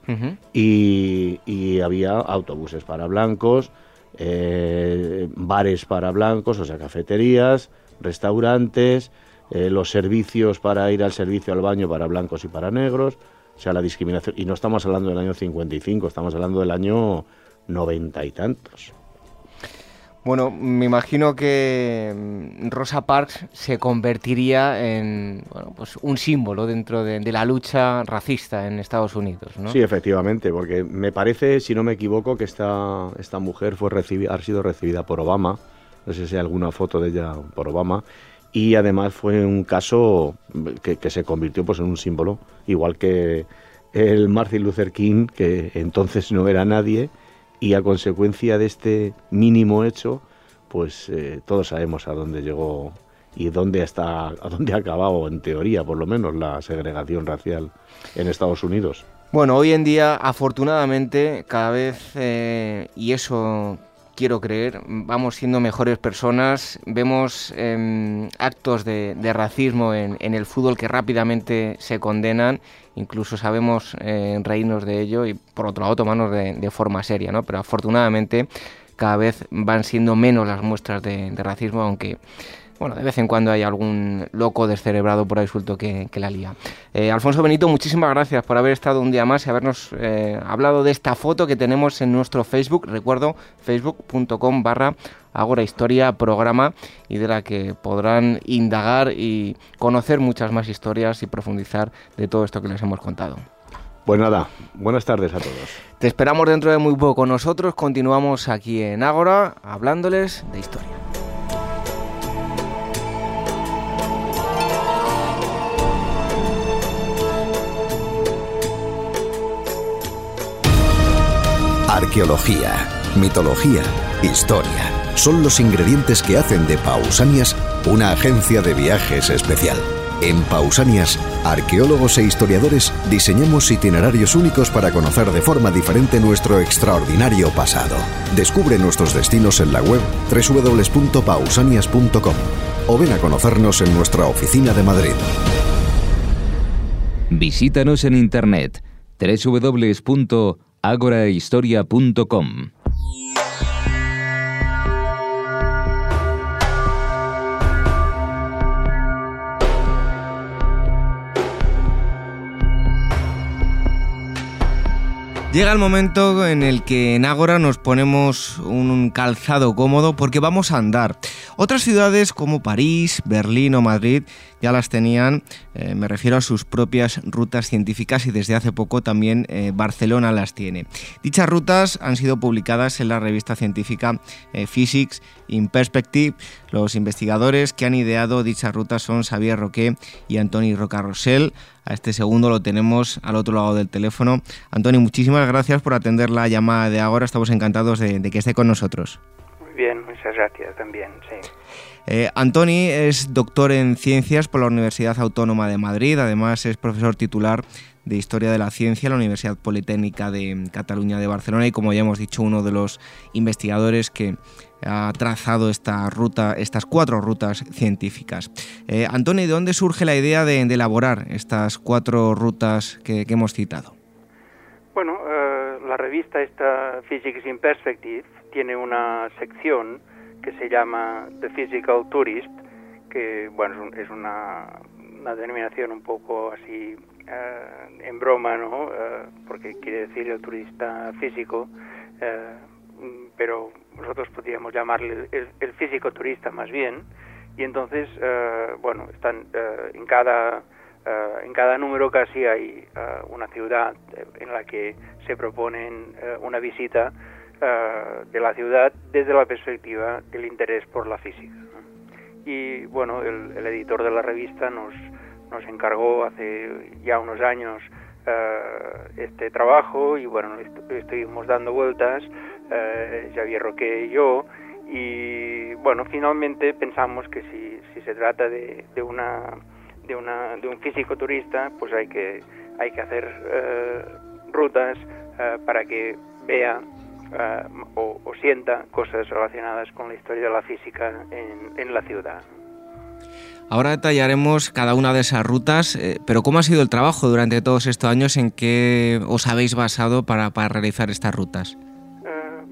y, había autobuses para blancos, eh, bares para blancos, o sea, cafeterías, restaurantes, eh, los servicios para ir al servicio al baño para blancos y para negros, o sea, la discriminación. Y no estamos hablando del año 55, estamos hablando del año noventa y tantos. Bueno, me imagino que mm, Rosa Parks se convertiría en pues un símbolo dentro de, la lucha racista en Estados Unidos, ¿no? Sí, efectivamente, porque me parece, si no me equivoco, que esta, esta mujer fue recibida, ha sido recibida por Obama, no sé si hay alguna foto de ella por Obama, y además fue un caso que, que se convirtió pues, en un símbolo, igual que el Martin Luther King, que entonces no era nadie, y a consecuencia de este mínimo hecho, pues eh, todos sabemos a dónde llegó y dónde está, a dónde ha acabado, en teoría, por lo menos, la segregación racial en Estados Unidos. Bueno, hoy en día, afortunadamente, cada vez, eh, y eso quiero creer, vamos siendo mejores personas, vemos em, actos de, racismo en, el fútbol que rápidamente se condenan incluso sabemos eh, reírnos de ello y por otro lado tomarnos de, forma seria, ¿no? Pero afortunadamente cada vez van siendo menos las muestras de, racismo, aunque bueno, de vez en cuando hay algún loco descerebrado por ahí suelto que, la lía. Eh, Alfonso Benito, muchísimas gracias por haber estado un día más y habernos eh, hablado de esta foto que tenemos en nuestro Facebook, recuerdo, facebook.com barra Agora Historia programa y de la que podrán indagar y conocer muchas más historias y profundizar de todo esto que les hemos contado. Pues nada, buenas tardes a todos. Te esperamos dentro de muy poco. Nosotros continuamos aquí en Ágora hablándoles de historia. Arqueología, mitología, historia. Son los ingredientes que hacen de Pausanias una agencia de viajes especial. En Pausanias, arqueólogos e historiadores diseñamos itinerarios únicos para conocer de forma diferente nuestro extraordinario pasado. Descubre nuestros destinos en la web www.pausanias.com o ven a conocernos en nuestra oficina de Madrid. Visítanos en internet www.agorahistoria.com. Llega el momento en el que en Ágora nos ponemos un calzado cómodo porque vamos a andar. Otras ciudades como París, Berlín o Madrid ya las tenían, eh, me refiero a sus propias rutas científicas y desde hace poco también eh, Barcelona las tiene. Dichas rutas han sido publicadas en la revista científica eh, Physics in Perspective. Los investigadores que han ideado dichas rutas son Xavier Roque y Antoni Rocarrosel. A este segundo lo tenemos al otro lado del teléfono. Antoni, muchísimas gracias por atender la llamada de ahora. Estamos encantados de, que esté con nosotros. Muy bien, muchas gracias también. Sí. Eh, Antoni es doctor en ciencias por la Universidad Autónoma de Madrid, además es profesor titular de Historia de la Ciencia en la Universidad Politécnica de Cataluña de Barcelona y como ya hemos dicho uno de los investigadores que ha trazado esta ruta, estas cuatro rutas científicas. Eh, Antonio, ¿de dónde surge la idea de, elaborar estas cuatro rutas que, hemos citado? Bueno, eh, la revista esta Physics in Perspective tiene una sección que se llama The Physical Tourist, que bueno es una, denominación un poco así eh, en broma, ¿no? porque quiere decir el turista físico, pero nosotros podríamos llamarle el, físico turista más bien, y entonces, eh, bueno, están eh, en cada eh, en cada número casi hay una ciudad en la que se proponen una visita de la ciudad desde la perspectiva del interés por la física. Y bueno, el, el, editor de la revista nos, nos encargó hace ya unos años este trabajo y bueno, estuvimos dando vueltas eh, Javier Roque y yo, y bueno, finalmente pensamos que si, si se trata de, de, una, de, una, de un físico turista, pues hay que, hay que hacer eh, rutas eh, para que vea eh, o, o, sienta cosas relacionadas con la historia de la física en, en la ciudad. Ahora detallaremos cada una de esas rutas, pero ¿cómo ha sido el trabajo durante todos estos años en que os habéis basado para, para realizar estas rutas?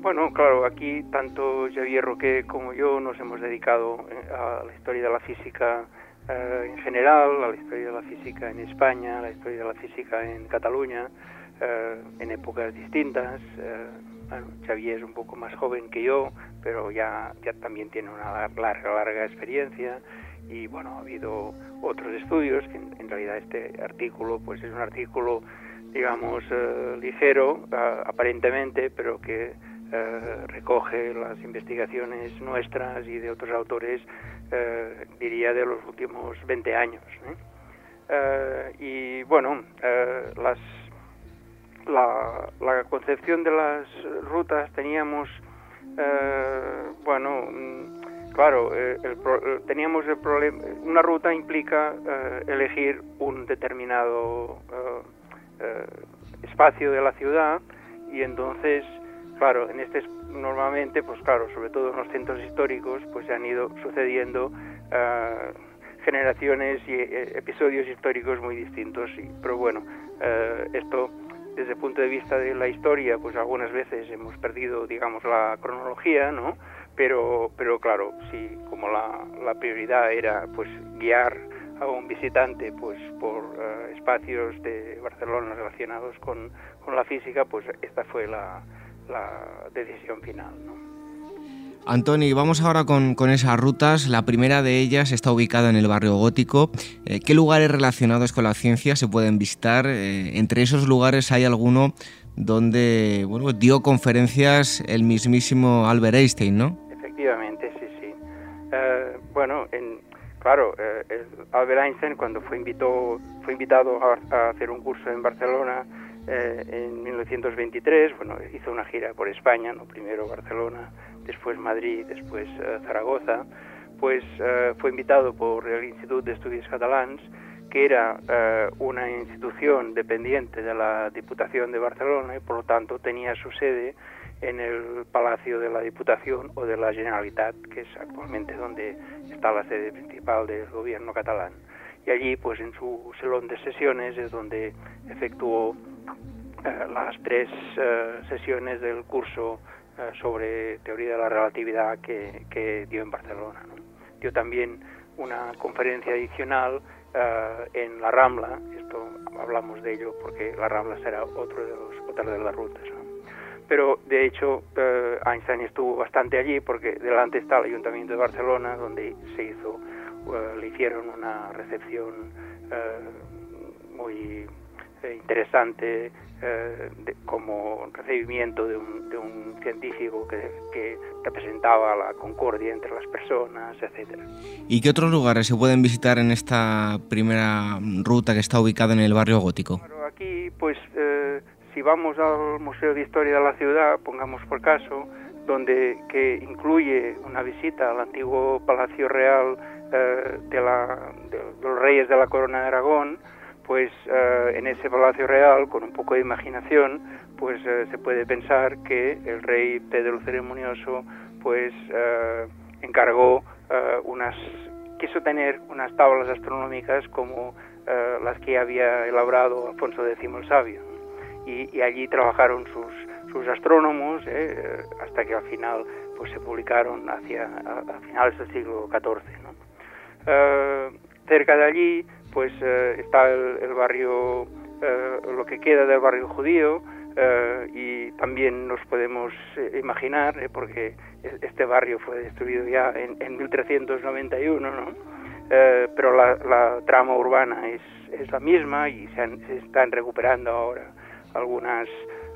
Bueno, claro, aquí tanto Javier Roque como yo nos hemos dedicado eh, a la historia de la física eh, en general, a la historia de la física en España, a la historia de la física en Cataluña, eh, en épocas distintas. Bueno, Xavier es un poco más joven que yo, pero ya, también tiene una larga, larga experiencia y bueno, ha habido otros estudios, que en, realidad este artículo pues es un artículo digamos ligero aparentemente, pero que eh, recoge las investigaciones nuestras y de otros autores, eh, diría, de los últimos 20 años. ¿eh? y bueno, las, la, concepción de las rutas teníamos, bueno, mm, claro, teníamos el problema, una ruta implica elegir un determinado espacio de la ciudad y entonces Claro, en este normalmente, pues claro, sobre todo en los centros históricos, pues se han ido sucediendo generaciones y eh, episodios históricos muy distintos. Y, pero bueno, esto desde el punto de vista de la historia, pues algunas veces hemos perdido, digamos, la cronología, ¿no? pero, pero claro, si como la, la prioridad era pues guiar a un visitante pues por uh, espacios de Barcelona relacionados con, con, la física, pues esta fue la, la decisión final. ¿no? Antoni, vamos ahora con, con, esas rutas. La primera de ellas está ubicada en el barrio gótico. Eh, ¿Qué lugares relacionados con la ciencia se pueden visitar? Eh, entre esos lugares hay alguno donde bueno, dio conferencias el mismísimo Albert Einstein, ¿no? Efectivamente, sí, sí. Uh, bueno, en, claro, Albert Einstein cuando fue, invitó, fue invitado a, a, hacer un curso en Barcelona uh, en 1923, bueno, hizo una gira por España, ¿no? primero Barcelona, después Madrid, después Zaragoza, pues fue invitado por el Instituto de Estudios Catalans que era eh, una institución dependiente de la Diputación de Barcelona y por lo tanto tenía su sede en el Palacio de la Diputación o de la Generalitat, que es actualmente donde está la sede principal del gobierno catalán. Y allí, pues en su salón de sesiones es donde efectuó eh, las tres eh, sesiones del curso eh, sobre teoría de la relatividad que, que dio en Barcelona. ¿no? Dio también una conferencia adicional uh, en la Rambla, esto hablamos de ello porque la Rambla será otro de los, otra de las rutas. ¿no? Pero de hecho uh, Einstein estuvo bastante allí porque delante está el Ayuntamiento de Barcelona donde se hizo, uh, le hicieron una recepción muy interesante eh, de, como recibimiento de un, de un científico que, que, representaba la concordia entre las personas, etcétera. ¿Y qué otros lugares se pueden visitar en esta primera ruta que está ubicada en el barrio gótico? Bueno, aquí, pues, eh, si vamos al Museo de Historia de la Ciudad, pongamos por caso, donde que incluye una visita al antiguo Palacio Real eh, de, la, de los Reyes de la Corona de Aragón, pues uh, en ese Palacio Real, con un poco de imaginación, pues uh, se puede pensar que el rey Pedro Ceremonioso pues uh, encargó unas, quiso tener unas tablas astronómicas como las que había elaborado Alfonso X el Sabio. Y, allí trabajaron sus, sus astrónomos hasta que al final pues se publicaron hacia a, a finales del siglo XIV. cerca de allí pues eh, está el, el barrio, eh, lo que queda del barrio judío, eh, y también nos podemos imaginar, porque este barrio fue destruido ya en, en 1391, ¿no? Pero la, trama urbana es, es la misma y se, han, están recuperando ahora algunas,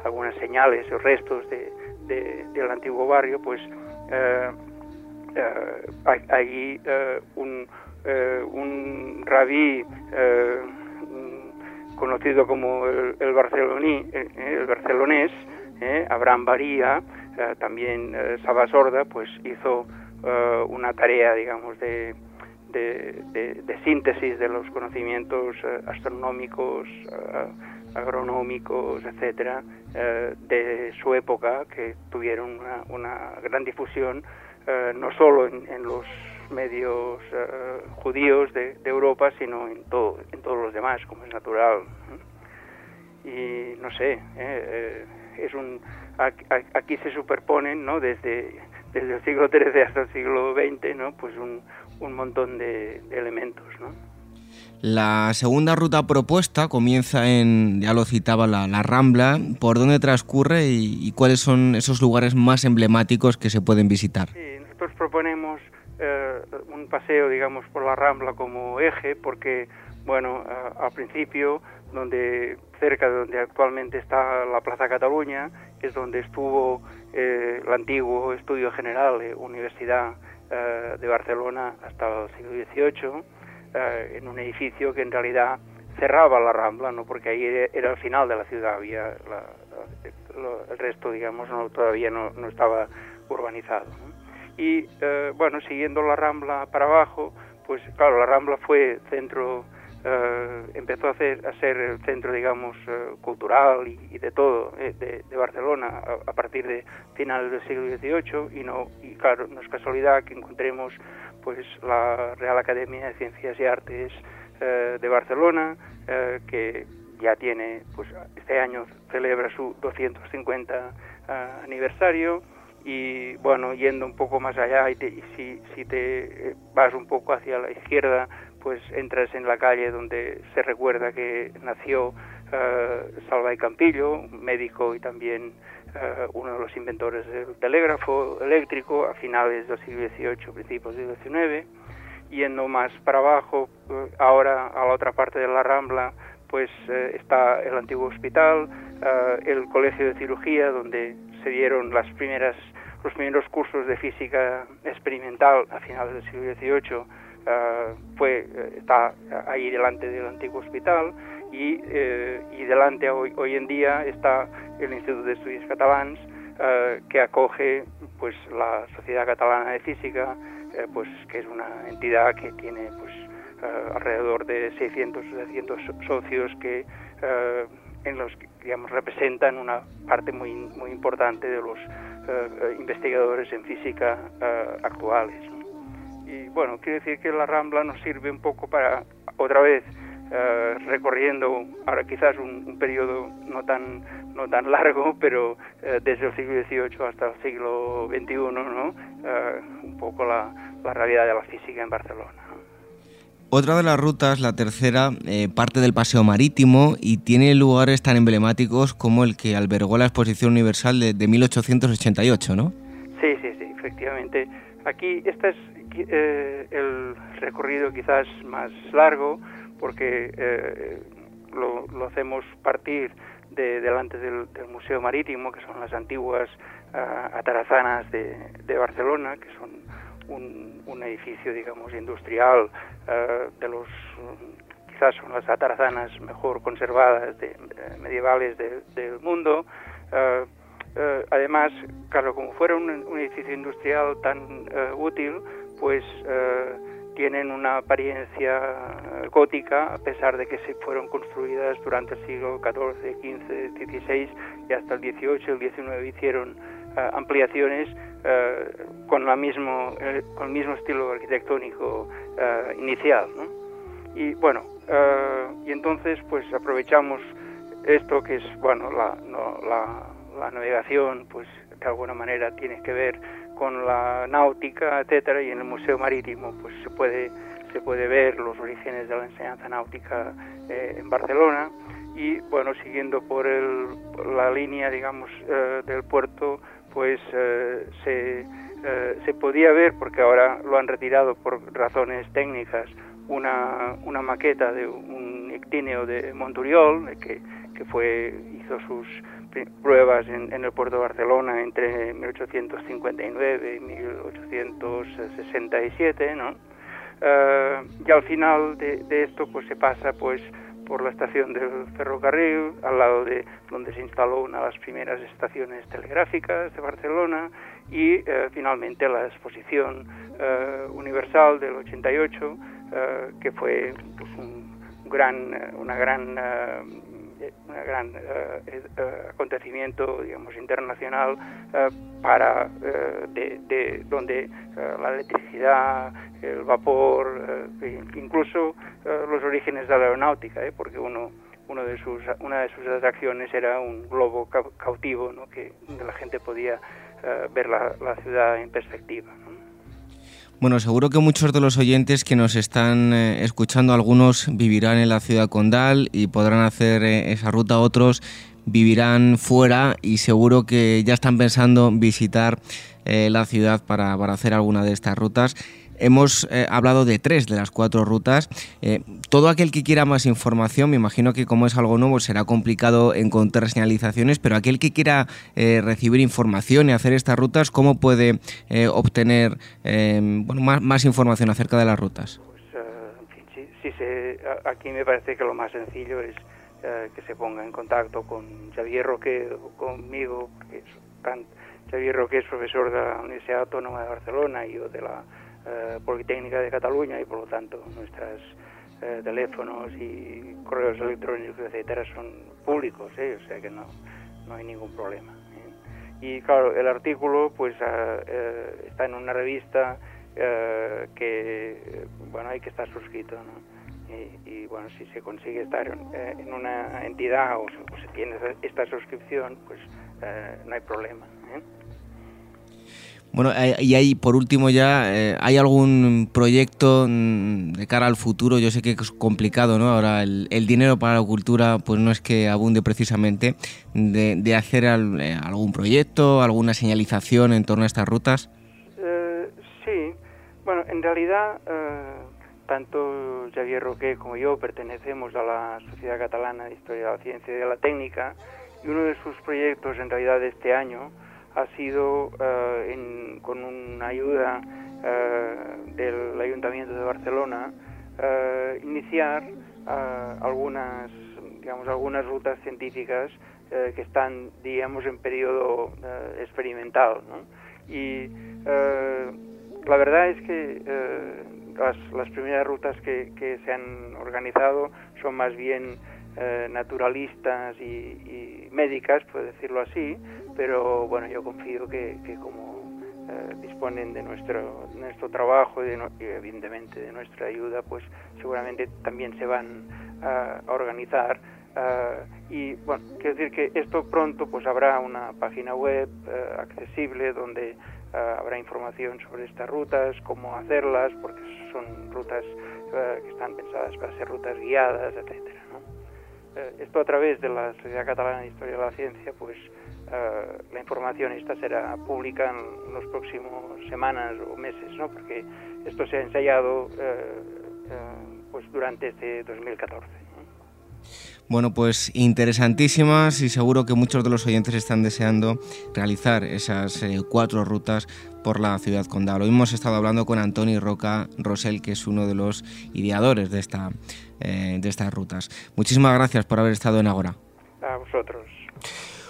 algunas señales o restos de, de, del antiguo barrio, pues hay, hay un eh, un rabí eh, conocido como el, el, barceloní, eh, el barcelonés, eh, Abraham Baría, también Saba Sorda, pues hizo una tarea, digamos, de, de, síntesis de los conocimientos astronómicos, agronómicos, etcétera, de su época, que tuvieron una, una gran difusión, no solo en los medios uh, judíos de, de, Europa, sino en, todo, en todos los demás, como es natural. Y no sé, eh, eh, es un, aquí se superponen, ¿no? Desde, desde el siglo XIII hasta el siglo XX, ¿no? Pues un, un montón de, de elementos, ¿no? La segunda ruta propuesta comienza en, ya lo citaba, la, la Rambla. ¿Por dónde transcurre y, y, cuáles son esos lugares más emblemáticos que se pueden visitar? Sí, nosotros proponemos eh, un paseo, digamos, por la Rambla como eje, porque, bueno, eh, al principio, donde cerca de donde actualmente está la Plaza Cataluña, es donde estuvo eh, el antiguo Estudio General de Universidad eh, de Barcelona hasta el siglo XVIII, eh, en un edificio que en realidad cerraba la Rambla, no porque ahí era el final de la ciudad, había la, el resto, digamos, no, todavía no, no estaba urbanizado. Y eh, bueno, siguiendo la Rambla para abajo, pues claro, la Rambla fue centro, eh, empezó a, hacer, a ser el centro, digamos, eh, cultural y, de todo eh, de, de, Barcelona a, a, partir de finales del siglo XVIII y no y claro, no es casualidad que encontremos pues la Real Academia de Ciencias y Artes eh, de Barcelona eh, que ya tiene, pues este año celebra su 250 aniversario y bueno, yendo un poco más allá y, si, si te vas un poco hacia la izquierda, pues entras en la calle donde se recuerda que nació Salva y Campillo, médico y también uno de los inventores del telégrafo eléctrico a finales del siglo XVIII, principios del XIX yendo más para abajo, eh, ahora a la otra parte de la Rambla, pues eh, está el antiguo hospital, eh, el colegio de cirugía, donde se dieron las primeras, los primeros cursos de física experimental a finales del siglo XVIII, fue, está ahí delante del antiguo hospital y, y delante hoy, hoy en día está el Instituto de Estudios Catalans, que acoge pues la Sociedad Catalana de Física, eh, pues que es una entidad que tiene pues eh, alrededor de 600 700 socios que eh, en los que digamos representan una parte muy muy importante de los investigadores en física actuales y bueno quiere decir que la Rambla nos sirve un poco para otra vez recorriendo ahora quizás un, un periodo no tan no tan largo, pero eh, desde el siglo XVIII hasta el siglo XXI, ¿no? Eh, un poco la, la, realidad de la física en Barcelona. Otra de las rutas, la tercera, eh, parte del paseo marítimo y tiene lugares tan emblemáticos como el que albergó la Exposición Universal de, de 1888, ¿no? Sí, sí, sí, efectivamente. Aquí este es el recorrido quizás más largo porque lo, lo, hacemos partir delante del, Museo Marítimo, que son las antiguas uh, atarazanas de, de, Barcelona, que son un, un edificio, digamos, industrial uh, de los quizás son las atarazanas mejor conservadas de, medievales de, del mundo. Uh, además, claro, como fuera un, un edificio industrial tan útil, pues tienen una apariencia gótica, a pesar de que se fueron construidas durante el siglo XIV, XV, XVI y hasta el XVIII, el XIX hicieron uh, ampliaciones uh, con, la mismo, eh, con el mismo estilo arquitectónico inicial. Y bueno, y entonces pues aprovechamos esto que es, bueno, la, no, la, navegación, pues de alguna manera tiene que ver con la náutica, etcétera, y en el Museo Marítimo pues se puede se puede ver los orígenes de la enseñanza náutica eh, en Barcelona y bueno siguiendo por, el, la línea digamos eh, del puerto pues eh, se, se podía ver porque ahora lo han retirado por razones técnicas una, una maqueta de un ictíneo de Monturiol que, que fue hizo sus pruebas en, el puerto de Barcelona entre 1859 y 1867, ¿no? Y al final de, esto pues se pasa pues por la estación del ferrocarril, al lado de donde se instaló una de las primeras estaciones telegráficas de Barcelona y uh, finalmente la exposición uh, universal del 88, que fue pues, un gran, una gran un gran eh, eh, acontecimiento digamos internacional eh, para de, donde la electricidad el vapor incluso los orígenes de la aeronáutica porque uno uno de sus una de sus atracciones era un globo cautivo ¿no? que la gente podía ver la, la ciudad en perspectiva bueno, seguro que muchos de los oyentes que nos están eh, escuchando, algunos vivirán en la ciudad condal y podrán hacer eh, esa ruta, otros vivirán fuera y seguro que ya están pensando visitar eh, la ciudad para, para hacer alguna de estas rutas. Hemos eh, hablado de tres de las cuatro rutas. Eh, todo aquel que quiera más información, me imagino que como es algo nuevo será complicado encontrar señalizaciones, pero aquel que quiera eh, recibir información y hacer estas rutas, ¿cómo puede obtener bueno, más, información acerca de las rutas? Pues, sí, aquí me parece que lo más sencillo es que se ponga en contacto con Xavier Roque conmigo, que Xavier Roque es profesor de la Universidad Autónoma de Barcelona y yo de la eh, Politécnica de Cataluña y por lo tanto nuestros eh, teléfonos y correos electrónicos, etcétera, son públicos, ¿eh? o sea que no, no hay ningún problema. Y claro, el artículo pues ah, está en una revista que, bueno, hay que estar suscrito, Y, bueno, si se consigue estar en, una entidad o, se tiene esta suscripción, pues no hay problema. Bueno, eh, y ahí por último ya, eh, ¿hay algún proyecto mm, de cara al futuro? Yo sé que es complicado, ¿no? Ahora el, dinero para la cultura pues no es que abunde precisamente de, hacer eh, algún proyecto, alguna señalización en torno a estas rutas. sí, bueno, en realidad tanto Javier Roque como yo pertenecemos a la Sociedad Catalana de Historia de la Ciencia y de la Técnica y uno de sus proyectos en realidad de este año ha sido eh, con una ayuda eh, del Ayuntamiento de Barcelona eh, iniciar algunas digamos algunas rutas científicas que están digamos en periodo experimental y la verdad es que las, primeras rutas que se han organizado son más bien eh, naturalistas y, médicas, por decirlo así, pero bueno, yo confío que, como eh, disponen de nuestro, nuestro trabajo y, evidentemente de nuestra ayuda, pues seguramente también se van a, organizar. Eh, y bueno, quiero decir que esto pronto pues habrá una página web accesible donde habrá información sobre estas rutas, cómo hacerlas, porque son rutas que están pensadas para ser rutas guiadas, etcétera. Eh, esto a través de la Sociedad Catalana de Historia de la Ciencia, pues eh, la información esta será pública en los próximos semanas o meses, ¿no? Porque esto se ha ensayado eh, pues durante este 2014. Bueno, pues interesantísimas y seguro que muchos de los oyentes están deseando realizar esas cuatro rutas por la ciudad condal. Hoy hemos estado hablando con Antoni Roca Rosell, que es uno de los ideadores de esta eh, de estas rutas. Muchísimas gracias por haber estado en Agora. A vosotros.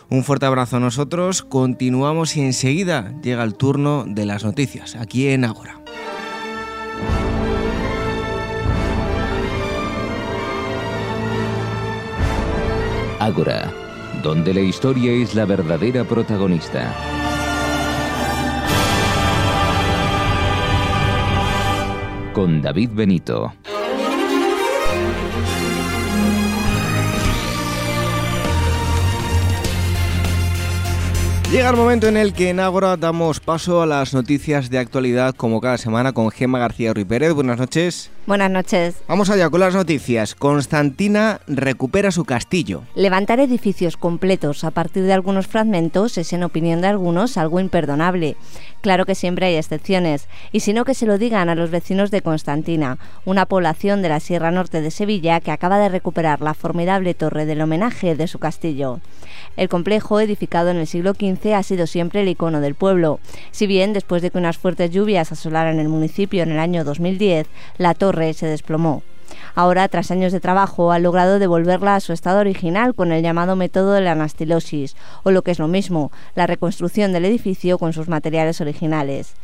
Un fuerte abrazo a nosotros. Continuamos y enseguida llega el turno de las noticias aquí en Agora. Ágora, donde la historia es la verdadera protagonista. Con David Benito. Llega el momento en el que en Ágora damos paso a las noticias de actualidad como cada semana con Gema García Ruiz Pérez. Buenas noches. Buenas noches. Vamos allá con las noticias. Constantina recupera su castillo. Levantar edificios completos a partir de algunos fragmentos es, en opinión de algunos, algo imperdonable. Claro que siempre hay excepciones, y si no que se lo digan a los vecinos de Constantina, una población de la Sierra Norte de Sevilla que acaba de recuperar la formidable torre del homenaje de su castillo. El complejo, edificado en el siglo XV, ha sido siempre el icono del pueblo. Si bien, después de que unas fuertes lluvias asolaran el municipio en el año 2010, la torre se desplomó. Ahora, tras años de trabajo, ha logrado devolverla a su estado original con el llamado método de la anastilosis, o lo que es lo mismo, la reconstrucción del edificio con sus materiales originales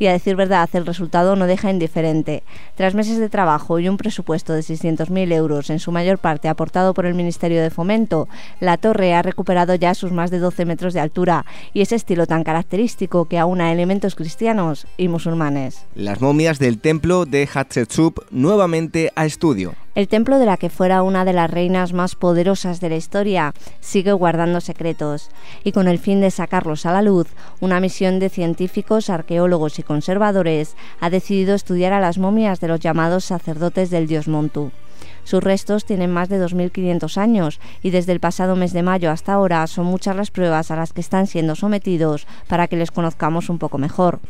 y a decir verdad el resultado no deja indiferente. Tras meses de trabajo y un presupuesto de 600.000 euros, en su mayor parte aportado por el Ministerio de Fomento, la torre ha recuperado ya sus más de 12 metros de altura y ese estilo tan característico que aúna elementos cristianos y musulmanes. Las momias del templo de Hatshepsut nuevamente a estudio. El templo de la que fuera una de las reinas más poderosas de la historia sigue guardando secretos y con el fin de sacarlos a la luz, una misión de científicos, arqueólogos y conservadores ha decidido estudiar a las momias de los llamados sacerdotes del dios Montu. Sus restos tienen más de 2.500 años y desde el pasado mes de mayo hasta ahora son muchas las pruebas a las que están siendo sometidos para que les conozcamos un poco mejor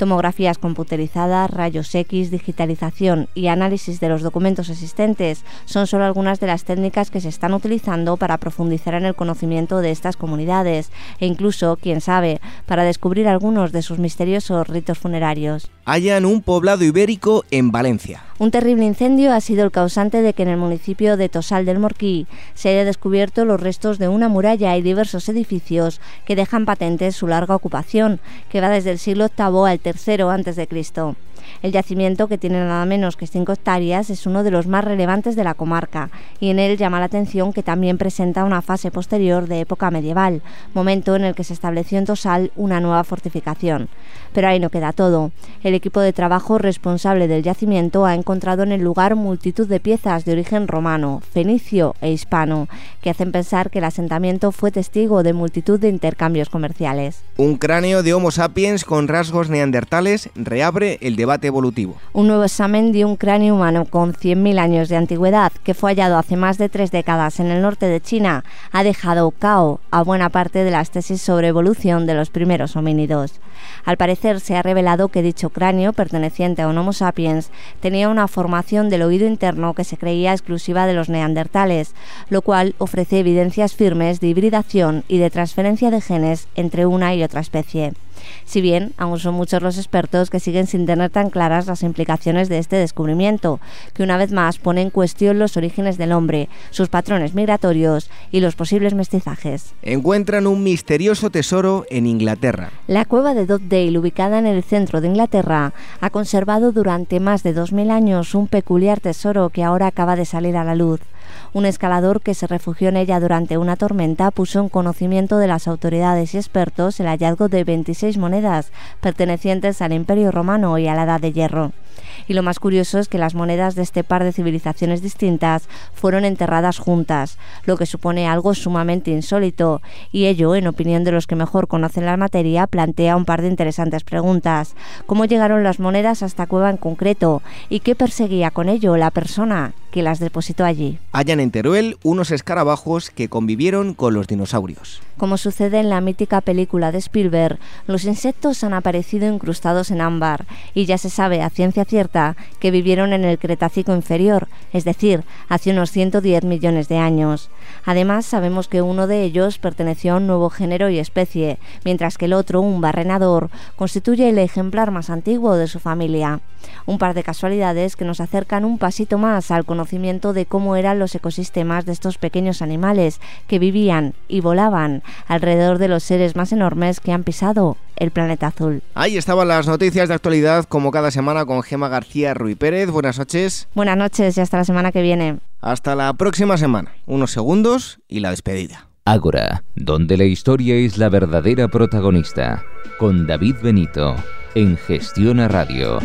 tomografías computerizadas, rayos X, digitalización y análisis de los documentos existentes son solo algunas de las técnicas que se están utilizando para profundizar en el conocimiento de estas comunidades e incluso, quién sabe, para descubrir algunos de sus misteriosos ritos funerarios. Hallan un poblado ibérico en Valencia. Un terrible incendio ha sido el causante de que en el municipio de Tosal del Morquí se haya descubierto los restos de una muralla y diversos edificios que dejan patente su larga ocupación, que va desde el siglo VIII al de Cristo. El yacimiento, que tiene nada menos que 5 hectáreas, es uno de los más relevantes de la comarca y en él llama la atención que también presenta una fase posterior de época medieval, momento en el que se estableció en Tosal una nueva fortificación. Pero ahí no queda todo. El equipo de trabajo responsable del yacimiento ha encontrado en el lugar multitud de piezas de origen romano, fenicio e hispano, que hacen pensar que el asentamiento fue testigo de multitud de intercambios comerciales. Un cráneo de Homo sapiens con rasgos neandertales reabre el debate Un nuevo examen de un cráneo humano con 100.000 años de antigüedad, que fue hallado hace más de tres décadas en el norte de China, ha dejado cao a buena parte de las tesis sobre evolución de los primeros homínidos. Al parecer se ha revelado que dicho cráneo, perteneciente a un Homo sapiens, tenía una formación del oído interno que se creía exclusiva de los neandertales, lo cual ofrece evidencias firmes de hibridación y de transferencia de genes entre una y otra especie si bien aún son muchos los expertos que siguen sin tener tan claras las implicaciones de este descubrimiento, que una vez más pone en cuestión los orígenes del hombre, sus patrones migratorios y los posibles mestizajes. Encuentran un misterioso tesoro en Inglaterra. La cueva de Dale, ubicada en el centro de Inglaterra, ha conservado durante más de 2.000 años un peculiar tesoro que ahora acaba de salir a la luz. Un escalador que se refugió en ella durante una tormenta puso en conocimiento de las autoridades y expertos el hallazgo de 26 monedas pertenecientes al Imperio Romano y a la Edad de Hierro. Y lo más curioso es que las monedas de este par de civilizaciones distintas fueron enterradas juntas, lo que supone algo sumamente insólito, y ello, en opinión de los que mejor conocen la materia, plantea un par de interesantes preguntas. ¿Cómo llegaron las monedas a esta cueva en concreto? ¿Y qué perseguía con ello la persona que las depositó allí? Hallan en Teruel unos escarabajos que convivieron con los dinosaurios. Como sucede en la mítica película de Spielberg, los insectos han aparecido incrustados en ámbar y ya se sabe a ciencia cierta que vivieron en el Cretácico inferior, es decir, hace unos 110 millones de años. Además, sabemos que uno de ellos perteneció a un nuevo género y especie, mientras que el otro, un barrenador, constituye el ejemplar más antiguo de su familia. Un par de casualidades que nos acercan un pasito más al conocimiento de cómo eran los ecosistemas de estos pequeños animales que vivían y volaban alrededor de los seres más enormes que han pisado el planeta azul. Ahí estaban las noticias de actualidad como cada semana con Gema García Ruy Pérez. Buenas noches. Buenas noches y hasta la semana que viene. Hasta la próxima semana. Unos segundos y la despedida. Ágora, donde la historia es la verdadera protagonista. Con David Benito, en Gestiona Radio.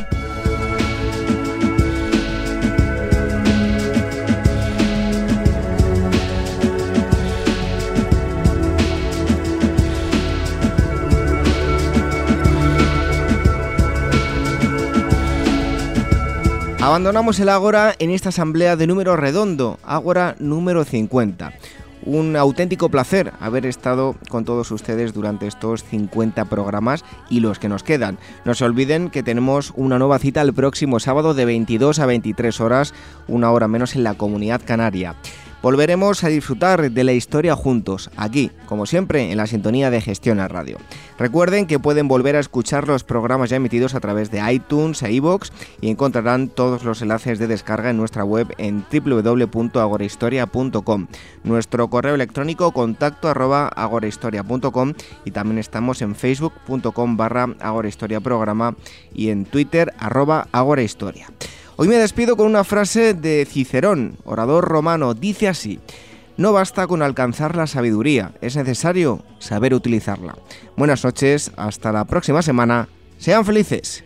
Abandonamos el Ágora en esta asamblea de número redondo, Ágora número 50. Un auténtico placer haber estado con todos ustedes durante estos 50 programas y los que nos quedan. No se olviden que tenemos una nueva cita el próximo sábado de 22 a 23 horas, una hora menos en la comunidad canaria. Volveremos a disfrutar de la historia juntos, aquí, como siempre, en la sintonía de Gestión a Radio. Recuerden que pueden volver a escuchar los programas ya emitidos a través de iTunes e iVoox y encontrarán todos los enlaces de descarga en nuestra web en www.agorahistoria.com. Nuestro correo electrónico contacto agorahistoria.com y también estamos en facebook.com barra agorahistoriaprograma y en twitter arroba agorahistoria. Hoy me despido con una frase de Cicerón, orador romano. Dice así, no basta con alcanzar la sabiduría, es necesario saber utilizarla. Buenas noches, hasta la próxima semana. Sean felices.